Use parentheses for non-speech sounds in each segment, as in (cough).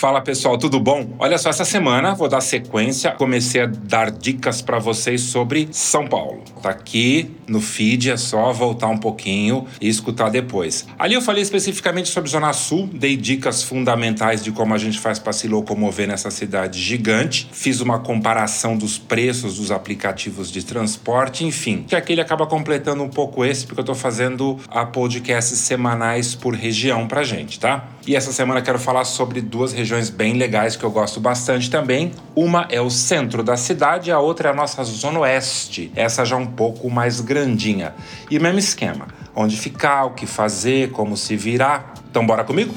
Fala pessoal, tudo bom? Olha só, essa semana vou dar sequência. Comecei a dar dicas para vocês sobre São Paulo. Tá aqui no feed, é só voltar um pouquinho e escutar depois. Ali eu falei especificamente sobre Zona Sul, dei dicas fundamentais de como a gente faz para se locomover nessa cidade gigante. Fiz uma comparação dos preços dos aplicativos de transporte, enfim. Que aqui ele acaba completando um pouco esse, porque eu tô fazendo a podcasts semanais por região pra gente, tá? E essa semana quero falar sobre duas regiões bem legais que eu gosto bastante também. Uma é o centro da cidade, a outra é a nossa zona oeste. Essa já é um pouco mais grandinha. E mesmo esquema, onde ficar, o que fazer, como se virar. Então bora comigo?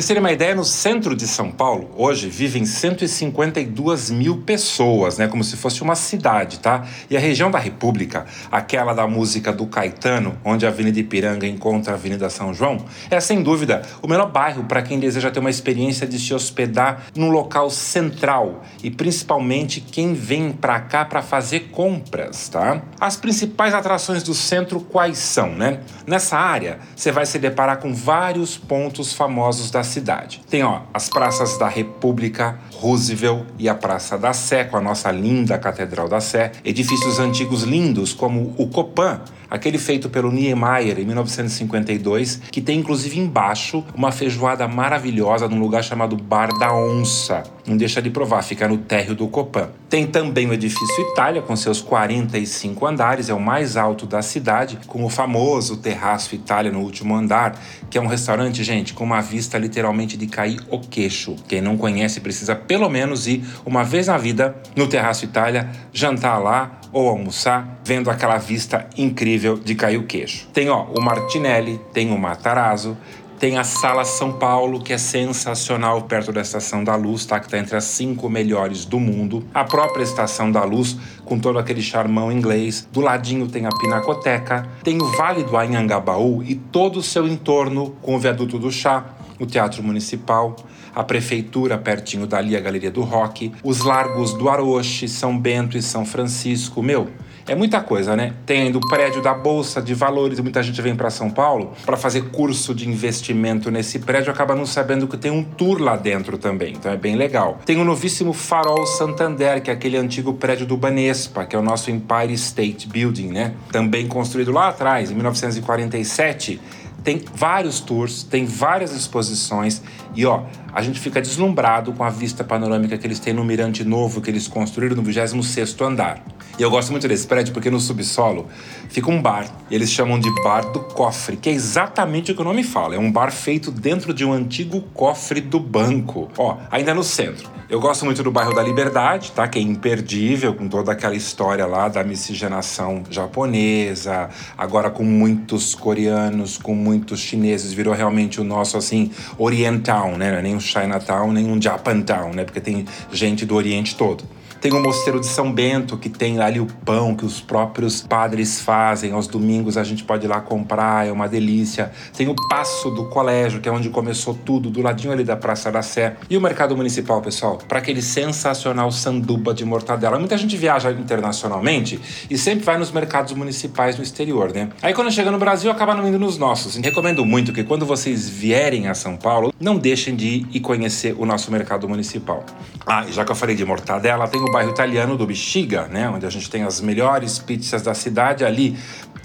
Vocês terem uma ideia, no centro de São Paulo, hoje vivem 152 mil pessoas, né? Como se fosse uma cidade, tá? E a região da República, aquela da música do Caetano, onde a Avenida Ipiranga encontra a Avenida São João, é sem dúvida o melhor bairro para quem deseja ter uma experiência de se hospedar num local central e principalmente quem vem para cá para fazer compras, tá? As principais atrações do centro quais são, né? Nessa área, você vai se deparar com vários pontos famosos da cidade. Tem ó, as praças da República, Roosevelt e a Praça da Sé, com a nossa linda Catedral da Sé, edifícios antigos lindos como o Copan, aquele feito pelo Niemeyer em 1952, que tem inclusive embaixo uma feijoada maravilhosa num lugar chamado Bar da Onça. Não deixa de provar, fica no térreo do Copan. Tem também o edifício Itália, com seus 45 andares, é o mais alto da cidade, com o famoso Terraço Itália no último andar, que é um restaurante, gente, com uma vista literalmente de cair o queixo. Quem não conhece precisa pelo menos ir uma vez na vida no Terraço Itália, jantar lá ou almoçar, vendo aquela vista incrível de cair o queixo. Tem ó, o Martinelli, tem o Matarazzo, tem a Sala São Paulo, que é sensacional perto da Estação da Luz, tá? Que está entre as cinco melhores do mundo. A própria Estação da Luz, com todo aquele charmão inglês. Do ladinho tem a Pinacoteca. Tem o Vale do Anhangabaú e todo o seu entorno, com o Viaduto do Chá, o Teatro Municipal, a Prefeitura pertinho dali, a Galeria do Rock, os Largos do Aroche, São Bento e São Francisco. Meu, é muita coisa, né? Tem ainda o prédio da Bolsa de Valores, muita gente vem para São Paulo para fazer curso de investimento nesse prédio, acaba não sabendo que tem um tour lá dentro também, então é bem legal. Tem o novíssimo Farol Santander, que é aquele antigo prédio do Banespa, que é o nosso Empire State Building, né? Também construído lá atrás, em 1947 tem vários tours, tem várias exposições e ó, a gente fica deslumbrado com a vista panorâmica que eles têm no Mirante Novo que eles construíram no 26º andar. E eu gosto muito desse prédio porque no subsolo fica um bar. Eles chamam de Bar do Cofre, que é exatamente o que o nome fala. É um bar feito dentro de um antigo cofre do banco. Ó, ainda no centro. Eu gosto muito do bairro da Liberdade, tá? Que é imperdível, com toda aquela história lá da miscigenação japonesa, agora com muitos coreanos, com muitos chineses, virou realmente o nosso, assim, Oriental, né? É nem um Chinatown, nem um Japantown, né? Porque tem gente do Oriente todo. Tem o Mosteiro de São Bento, que tem ali o pão que os próprios padres fazem. Aos domingos a gente pode ir lá comprar, é uma delícia. Tem o Passo do Colégio, que é onde começou tudo, do ladinho ali da Praça da Sé. E o Mercado Municipal, pessoal, para aquele sensacional sanduba de mortadela. Muita gente viaja internacionalmente e sempre vai nos mercados municipais no exterior, né? Aí quando chega no Brasil, acaba não indo nos nossos. Recomendo muito que quando vocês vierem a São Paulo, não deixem de ir e conhecer o nosso mercado municipal. Ah, e já que eu falei de mortadela, tem o no bairro italiano do Bexiga, né, onde a gente tem as melhores pizzas da cidade ali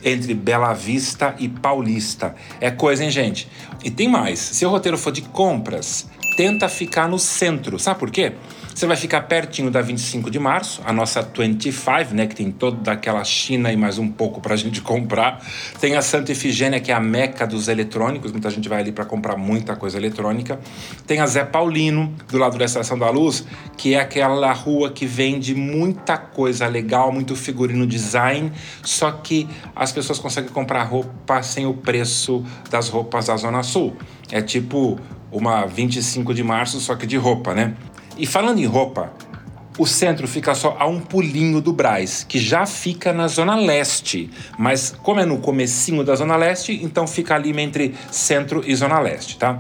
entre Bela Vista e Paulista. É coisa, hein, gente? E tem mais. Se o roteiro for de compras, tenta ficar no centro. Sabe por quê? Você vai ficar pertinho da 25 de março, a nossa 25, né, que tem toda aquela China e mais um pouco para a gente (laughs) comprar. Tem a Santa Efigênia, que é a meca dos eletrônicos, muita gente vai ali para comprar muita coisa eletrônica. Tem a Zé Paulino, do lado da Estação da Luz, que é aquela rua que vende muita coisa legal, muito figurino design, só que as pessoas conseguem comprar roupa sem o preço das roupas da Zona Sul. É tipo uma 25 de março, só que de roupa, né? E falando em roupa, o centro fica só a um pulinho do Braz, que já fica na zona leste, mas como é no comecinho da zona leste, então fica ali entre centro e zona leste, tá?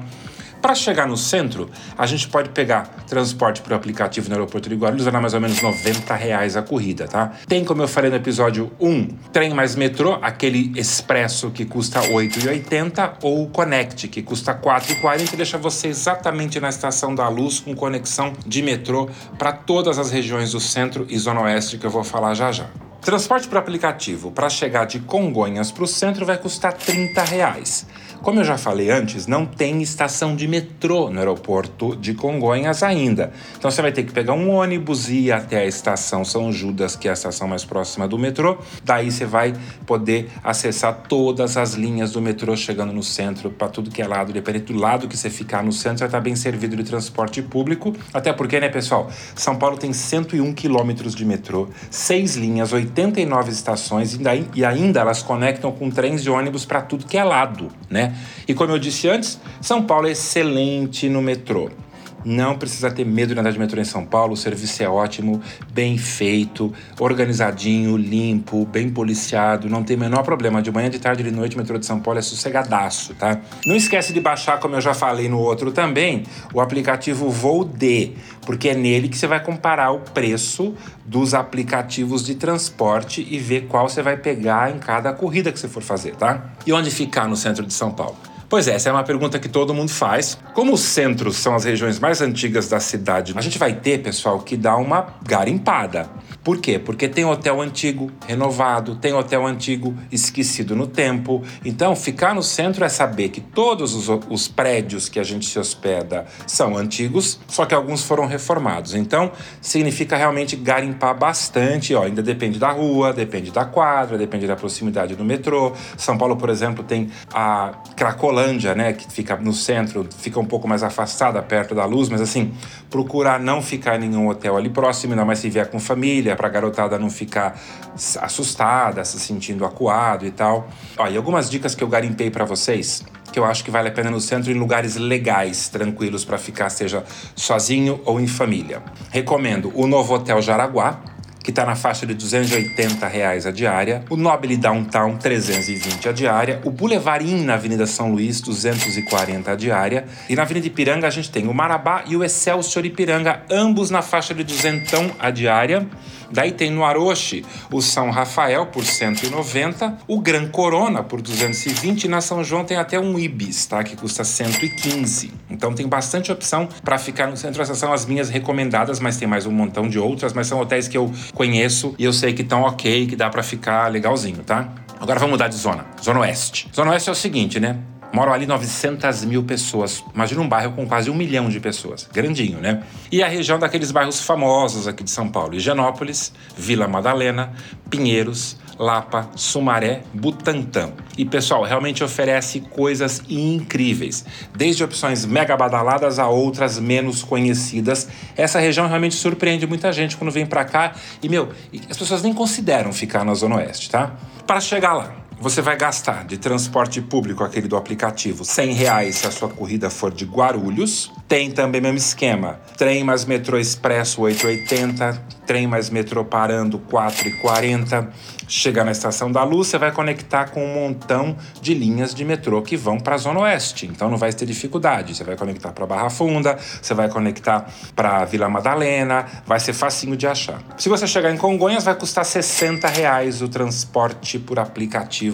Para chegar no centro, a gente pode pegar transporte por aplicativo no aeroporto de Guarulhos, vai dar mais ou menos 90 reais a corrida, tá? Tem, como eu falei no episódio 1, trem mais metrô, aquele expresso que custa R$ 8,80, ou o Connect, que custa R$ 4,40 e deixa você exatamente na Estação da Luz com conexão de metrô para todas as regiões do centro e zona oeste que eu vou falar já já. Transporte por aplicativo para chegar de Congonhas para o centro vai custar 30 reais. Como eu já falei antes, não tem estação de metrô no aeroporto de Congonhas ainda. Então você vai ter que pegar um ônibus e ir até a estação São Judas, que é a estação mais próxima do metrô. Daí você vai poder acessar todas as linhas do metrô chegando no centro para tudo que é lado. Dependendo do lado que você ficar no centro, vai estar bem servido de transporte público. Até porque, né, pessoal? São Paulo tem 101 quilômetros de metrô, seis linhas, 89 estações e ainda elas conectam com trens e ônibus para tudo que é lado, né? E como eu disse antes, São Paulo é excelente no metrô. Não precisa ter medo de andar de metrô em São Paulo, o serviço é ótimo, bem feito, organizadinho, limpo, bem policiado, não tem o menor problema. De manhã, de tarde, de noite, o metrô de São Paulo é sossegadaço, tá? Não esquece de baixar, como eu já falei no outro também, o aplicativo Voo porque é nele que você vai comparar o preço dos aplicativos de transporte e ver qual você vai pegar em cada corrida que você for fazer, tá? E onde ficar no centro de São Paulo? Pois é, essa é uma pergunta que todo mundo faz. Como os centros são as regiões mais antigas da cidade, a gente vai ter, pessoal, que dar uma garimpada. Por quê? Porque tem hotel antigo renovado, tem hotel antigo esquecido no tempo. Então, ficar no centro é saber que todos os, os prédios que a gente se hospeda são antigos, só que alguns foram reformados. Então, significa realmente garimpar bastante. Ó, ainda depende da rua, depende da quadra, depende da proximidade do metrô. São Paulo, por exemplo, tem a Cracolândia, né, que fica no centro, fica um pouco mais afastada, perto da luz, mas assim, procurar não ficar em nenhum hotel ali próximo, ainda mais se vier com família para a garotada não ficar assustada, se sentindo acuado e tal. Ó, e algumas dicas que eu garimpei para vocês que eu acho que vale a pena no centro em lugares legais, tranquilos para ficar, seja sozinho ou em família. Recomendo o Novo Hotel Jaraguá, que está na faixa de 280 reais a diária, o Nobile Downtown 320 a diária, o Boulevard Inn na Avenida São Luís 240 a diária e na Avenida Ipiranga a gente tem o Marabá e o Excelsior Ipiranga, ambos na faixa de 200 a diária. Daí tem no Aroche o São Rafael por 190, o Gran Corona por 220 e na São João tem até um Ibis, tá? Que custa 115. Então tem bastante opção para ficar no centro. Essas são as minhas recomendadas, mas tem mais um montão de outras, mas são hotéis que eu conheço e eu sei que estão ok, que dá para ficar legalzinho, tá? Agora vamos mudar de zona. Zona Oeste. Zona Oeste é o seguinte, né? Moram ali 900 mil pessoas. Imagina um bairro com quase um milhão de pessoas. Grandinho, né? E a região daqueles bairros famosos aqui de São Paulo: Higienópolis, Vila Madalena, Pinheiros, Lapa, Sumaré, Butantã. E pessoal, realmente oferece coisas incríveis, desde opções mega badaladas a outras menos conhecidas. Essa região realmente surpreende muita gente quando vem para cá e meu, as pessoas nem consideram ficar na Zona Oeste, tá? Para chegar lá, você vai gastar de transporte público, aquele do aplicativo, 100 reais se a sua corrida for de Guarulhos. Tem também o mesmo esquema. Trem mais metrô expresso 8,80, trem mais metrô parando 4,40. Chegar na Estação da Luz, você vai conectar com um montão de linhas de metrô que vão para a Zona Oeste. Então não vai ter dificuldade. Você vai conectar para Barra Funda, você vai conectar para Vila Madalena, vai ser facinho de achar. Se você chegar em Congonhas, vai custar 60 reais o transporte por aplicativo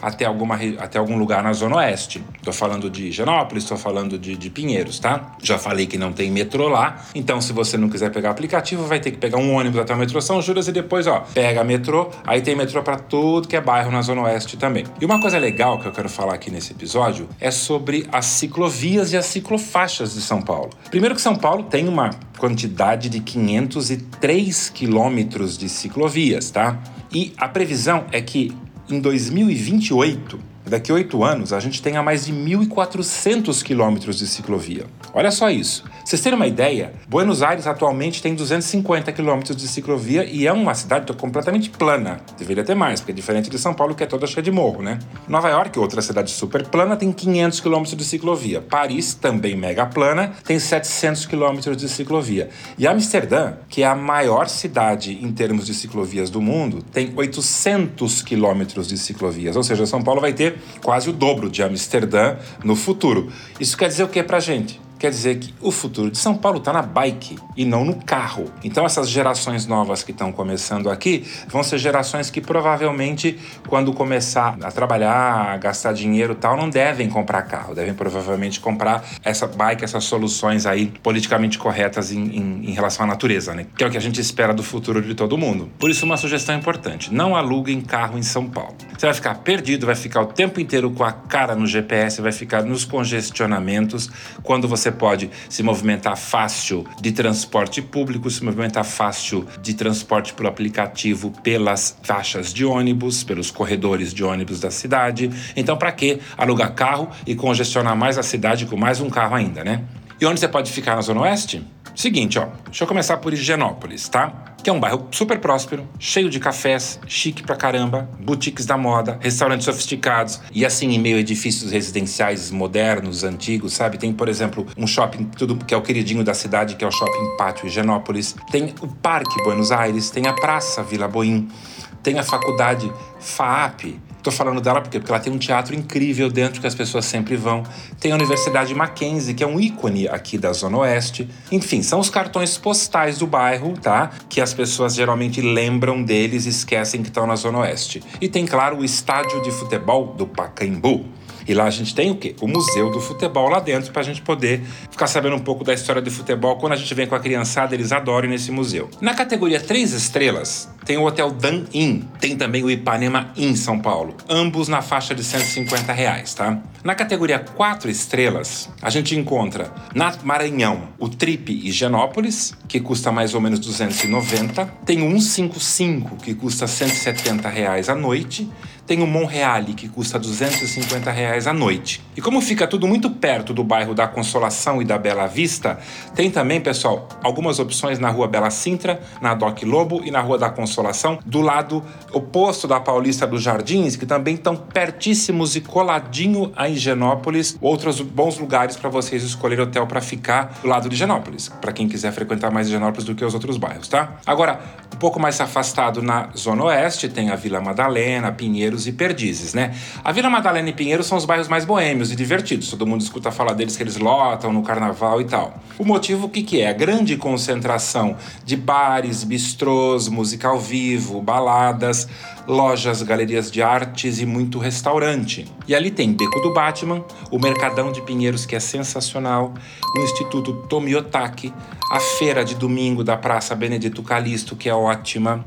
até, alguma, até algum lugar na Zona Oeste. Estou falando de Genópolis, estou falando de, de Pinheiros, tá? Já falei que não tem metrô lá, então se você não quiser pegar aplicativo, vai ter que pegar um ônibus até o metrô São Judas e depois, ó, pega metrô, aí tem metrô para tudo que é bairro na Zona Oeste também. E uma coisa legal que eu quero falar aqui nesse episódio é sobre as ciclovias e as ciclofaixas de São Paulo. Primeiro que São Paulo tem uma quantidade de 503 quilômetros de ciclovias, tá? E a previsão é que em 2028 Daqui oito anos, a gente tenha mais de 1.400 quilômetros de ciclovia. Olha só isso. Vocês terem uma ideia, Buenos Aires atualmente tem 250 quilômetros de ciclovia e é uma cidade completamente plana. Deveria ter mais, porque é diferente de São Paulo, que é toda cheia de morro, né? Nova York, outra cidade super plana, tem 500 quilômetros de ciclovia. Paris, também mega plana, tem 700 quilômetros de ciclovia. E Amsterdã, que é a maior cidade em termos de ciclovias do mundo, tem 800 quilômetros de ciclovias. Ou seja, São Paulo vai ter quase o dobro de Amsterdã no futuro. Isso quer dizer o que pra gente? Quer dizer que o futuro de São Paulo está na bike e não no carro. Então, essas gerações novas que estão começando aqui vão ser gerações que provavelmente, quando começar a trabalhar, a gastar dinheiro e tal, não devem comprar carro, devem provavelmente comprar essa bike, essas soluções aí politicamente corretas em, em, em relação à natureza, né? Que é o que a gente espera do futuro de todo mundo. Por isso, uma sugestão importante: não aluguem carro em São Paulo. Você vai ficar perdido, vai ficar o tempo inteiro com a cara no GPS, vai ficar nos congestionamentos quando você você pode se movimentar fácil de transporte público, se movimentar fácil de transporte por aplicativo pelas faixas de ônibus, pelos corredores de ônibus da cidade. Então, para que alugar carro e congestionar mais a cidade com mais um carro ainda, né? E onde você pode ficar na Zona Oeste? Seguinte, ó, deixa eu começar por Higienópolis, tá? Que é um bairro super próspero, cheio de cafés, chique pra caramba, boutiques da moda, restaurantes sofisticados e assim em meio a edifícios residenciais modernos, antigos, sabe? Tem, por exemplo, um shopping tudo que é o queridinho da cidade, que é o Shopping Pátio Higienópolis, tem o Parque Buenos Aires, tem a Praça Vila Boim, tem a Faculdade FAAP, Tô falando dela porque, porque ela tem um teatro incrível dentro que as pessoas sempre vão. Tem a Universidade Mackenzie, que é um ícone aqui da Zona Oeste. Enfim, são os cartões postais do bairro, tá? Que as pessoas geralmente lembram deles e esquecem que estão na Zona Oeste. E tem, claro, o estádio de futebol do Pacaembu. E lá a gente tem o quê? O Museu do Futebol lá dentro para a gente poder ficar sabendo um pouco da história do futebol. Quando a gente vem com a criançada, eles adoram nesse museu. Na categoria 3 estrelas, tem o Hotel Dan Inn. Tem também o Ipanema Inn São Paulo. Ambos na faixa de 150 reais, tá? Na categoria 4 estrelas, a gente encontra na Maranhão o Trip Higienópolis, que custa mais ou menos 290. Tem o 155, que custa 170 reais a noite tem o Monreale, que custa 250 reais a noite. E como fica tudo muito perto do bairro da Consolação e da Bela Vista, tem também, pessoal, algumas opções na rua Bela Sintra, na Doc Lobo e na rua da Consolação, do lado oposto da Paulista dos Jardins, que também estão pertíssimos e coladinho a Higienópolis. Outros bons lugares para vocês escolherem hotel para ficar do lado de Higienópolis, para quem quiser frequentar mais Higienópolis do que os outros bairros, tá? Agora, um pouco mais afastado na Zona Oeste, tem a Vila Madalena, Pinheiros Pinheiros e Perdizes, né? A Vila Madalena e Pinheiros são os bairros mais boêmios e divertidos. Todo mundo escuta falar deles que eles lotam no carnaval e tal. O motivo que, que é? A grande concentração de bares, bistrôs, música ao vivo, baladas, lojas, galerias de artes e muito restaurante. E ali tem Beco do Batman, o Mercadão de Pinheiros, que é sensacional, o Instituto Tomiotaki, a feira de domingo da Praça Benedito Calixto, que é ótima,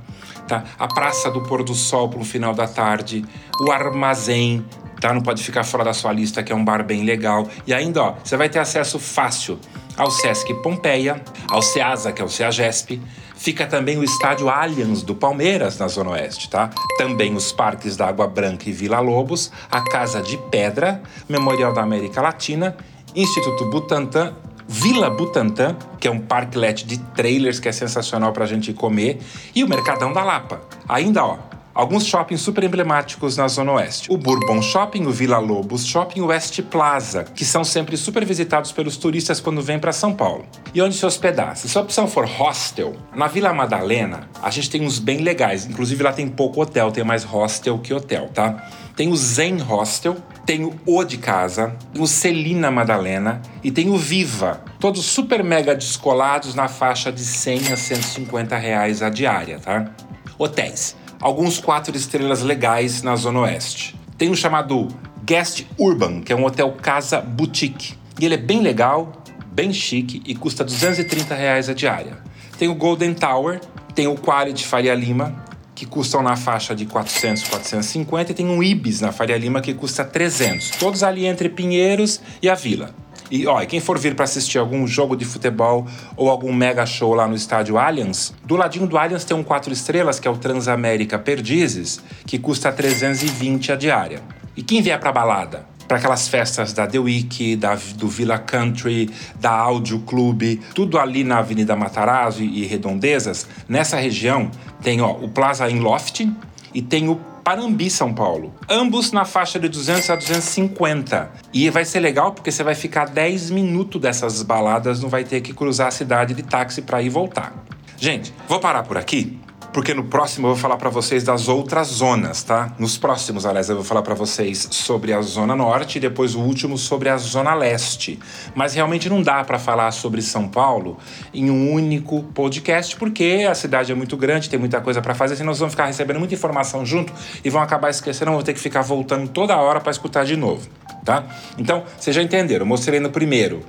tá? a Praça do Pôr do Sol para o final da tarde, o Armazém, tá? Não pode ficar fora da sua lista, que é um bar bem legal. E ainda, ó, você vai ter acesso fácil ao Sesc Pompeia, ao Ceasa, que é o Ceagesp, Fica também o estádio Allianz do Palmeiras, na Zona Oeste, tá? Também os parques da Água Branca e Vila Lobos, a Casa de Pedra, Memorial da América Latina, Instituto Butantan, Vila Butantan, que é um parklet de trailers que é sensacional para a gente comer, e o Mercadão da Lapa. Ainda, ó, alguns shoppings super emblemáticos na Zona Oeste. O Bourbon Shopping, o Vila Lobos Shopping, o West Plaza, que são sempre super visitados pelos turistas quando vêm para São Paulo. E onde se hospedar? Se sua opção for hostel, na Vila Madalena, a gente tem uns bem legais. Inclusive lá tem pouco hotel, tem mais hostel que hotel, tá? Tem o Zen Hostel, tem o O de Casa, o Celina Madalena e tem o Viva. Todos super mega descolados na faixa de 100 a 150 reais a diária, tá? Hotéis alguns quatro estrelas legais na Zona Oeste. Tem um chamado Guest Urban, que é um hotel casa boutique. E ele é bem legal, bem chique e custa 230 reais a diária. Tem o Golden Tower, tem o Quality Faria Lima, que custam na faixa de 400, 450, e tem um Ibis na Faria Lima que custa 300. Todos ali entre Pinheiros e a Vila. E ó, quem for vir para assistir algum jogo de futebol ou algum mega show lá no estádio Allianz, do ladinho do Allianz tem um quatro estrelas, que é o Transamérica Perdizes, que custa 320 a diária. E quem vier para balada? Para aquelas festas da The Week, da, do Villa Country, da Audio Club, tudo ali na Avenida Matarazzo e Redondezas, nessa região tem ó, o Plaza in Loft e tem o Parambi, São Paulo. Ambos na faixa de 200 a 250. E vai ser legal porque você vai ficar 10 minutos dessas baladas, não vai ter que cruzar a cidade de táxi para ir e voltar. Gente, vou parar por aqui porque no próximo eu vou falar para vocês das outras zonas, tá? Nos próximos, aliás, eu vou falar para vocês sobre a Zona Norte e depois o último sobre a Zona Leste. Mas realmente não dá para falar sobre São Paulo em um único podcast, porque a cidade é muito grande, tem muita coisa para fazer, senão nós vamos ficar recebendo muita informação junto e vão acabar esquecendo, vão ter que ficar voltando toda hora para escutar de novo, tá? Então, vocês já entenderam, eu mostrei no primeiro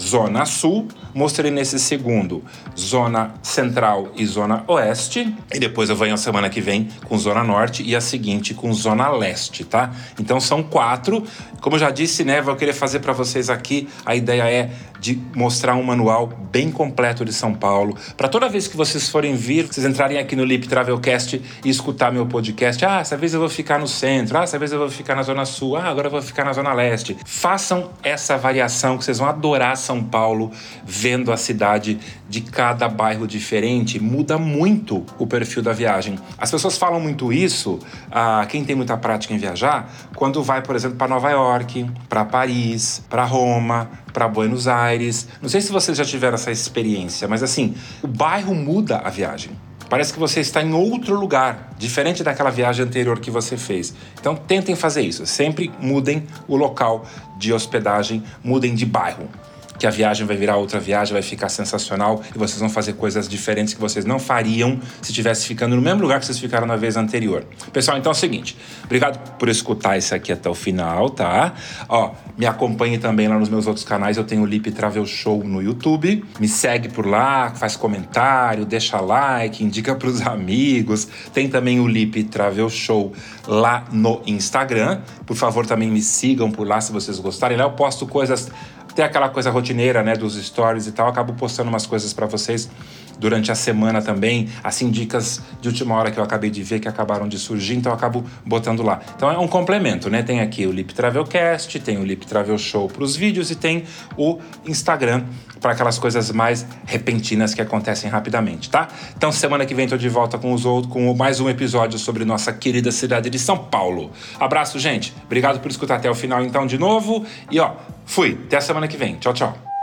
Zona Sul, mostrei nesse segundo Zona Central e Zona Oeste, e depois eu venho a semana que vem com Zona Norte e a seguinte com Zona Leste, tá? Então são quatro. Como eu já disse, né, vou querer fazer para vocês aqui, a ideia é de mostrar um manual bem completo de São Paulo, para toda vez que vocês forem vir, vocês entrarem aqui no Lip Travelcast e escutar meu podcast. Ah, essa vez eu vou ficar no centro, ah, essa vez eu vou ficar na Zona Sul, ah, agora eu vou ficar na Zona Leste. Façam essa variação que vocês vão adorar São Paulo, vendo a cidade de cada bairro diferente, muda muito o perfil da viagem. As pessoas falam muito isso, ah, quem tem muita prática em viajar, quando vai, por exemplo, para Nova York, para Paris, para Roma, para Buenos Aires. Não sei se vocês já tiveram essa experiência, mas assim, o bairro muda a viagem. Parece que você está em outro lugar, diferente daquela viagem anterior que você fez. Então tentem fazer isso. Sempre mudem o local de hospedagem, mudem de bairro que a viagem vai virar outra viagem, vai ficar sensacional e vocês vão fazer coisas diferentes que vocês não fariam se estivesse ficando no mesmo lugar que vocês ficaram na vez anterior. Pessoal, então é o seguinte, obrigado por escutar isso aqui até o final, tá? Ó, me acompanhe também lá nos meus outros canais, eu tenho o Lip Travel Show no YouTube, me segue por lá, faz comentário, deixa like, indica para os amigos. Tem também o Lip Travel Show lá no Instagram. Por favor, também me sigam por lá se vocês gostarem. Lá eu posto coisas tem aquela coisa rotineira, né, dos stories e tal, acabo postando umas coisas para vocês durante a semana também, assim, dicas de última hora que eu acabei de ver que acabaram de surgir, então eu acabo botando lá. Então é um complemento, né? Tem aqui o Lip Travelcast, tem o Lip Travel Show para os vídeos e tem o Instagram para aquelas coisas mais repentinas que acontecem rapidamente, tá? Então semana que vem tô de volta com os outros, com mais um episódio sobre nossa querida cidade de São Paulo. Abraço, gente. Obrigado por escutar até o final então de novo e ó, fui. Até a semana que vem. Tchau, tchau.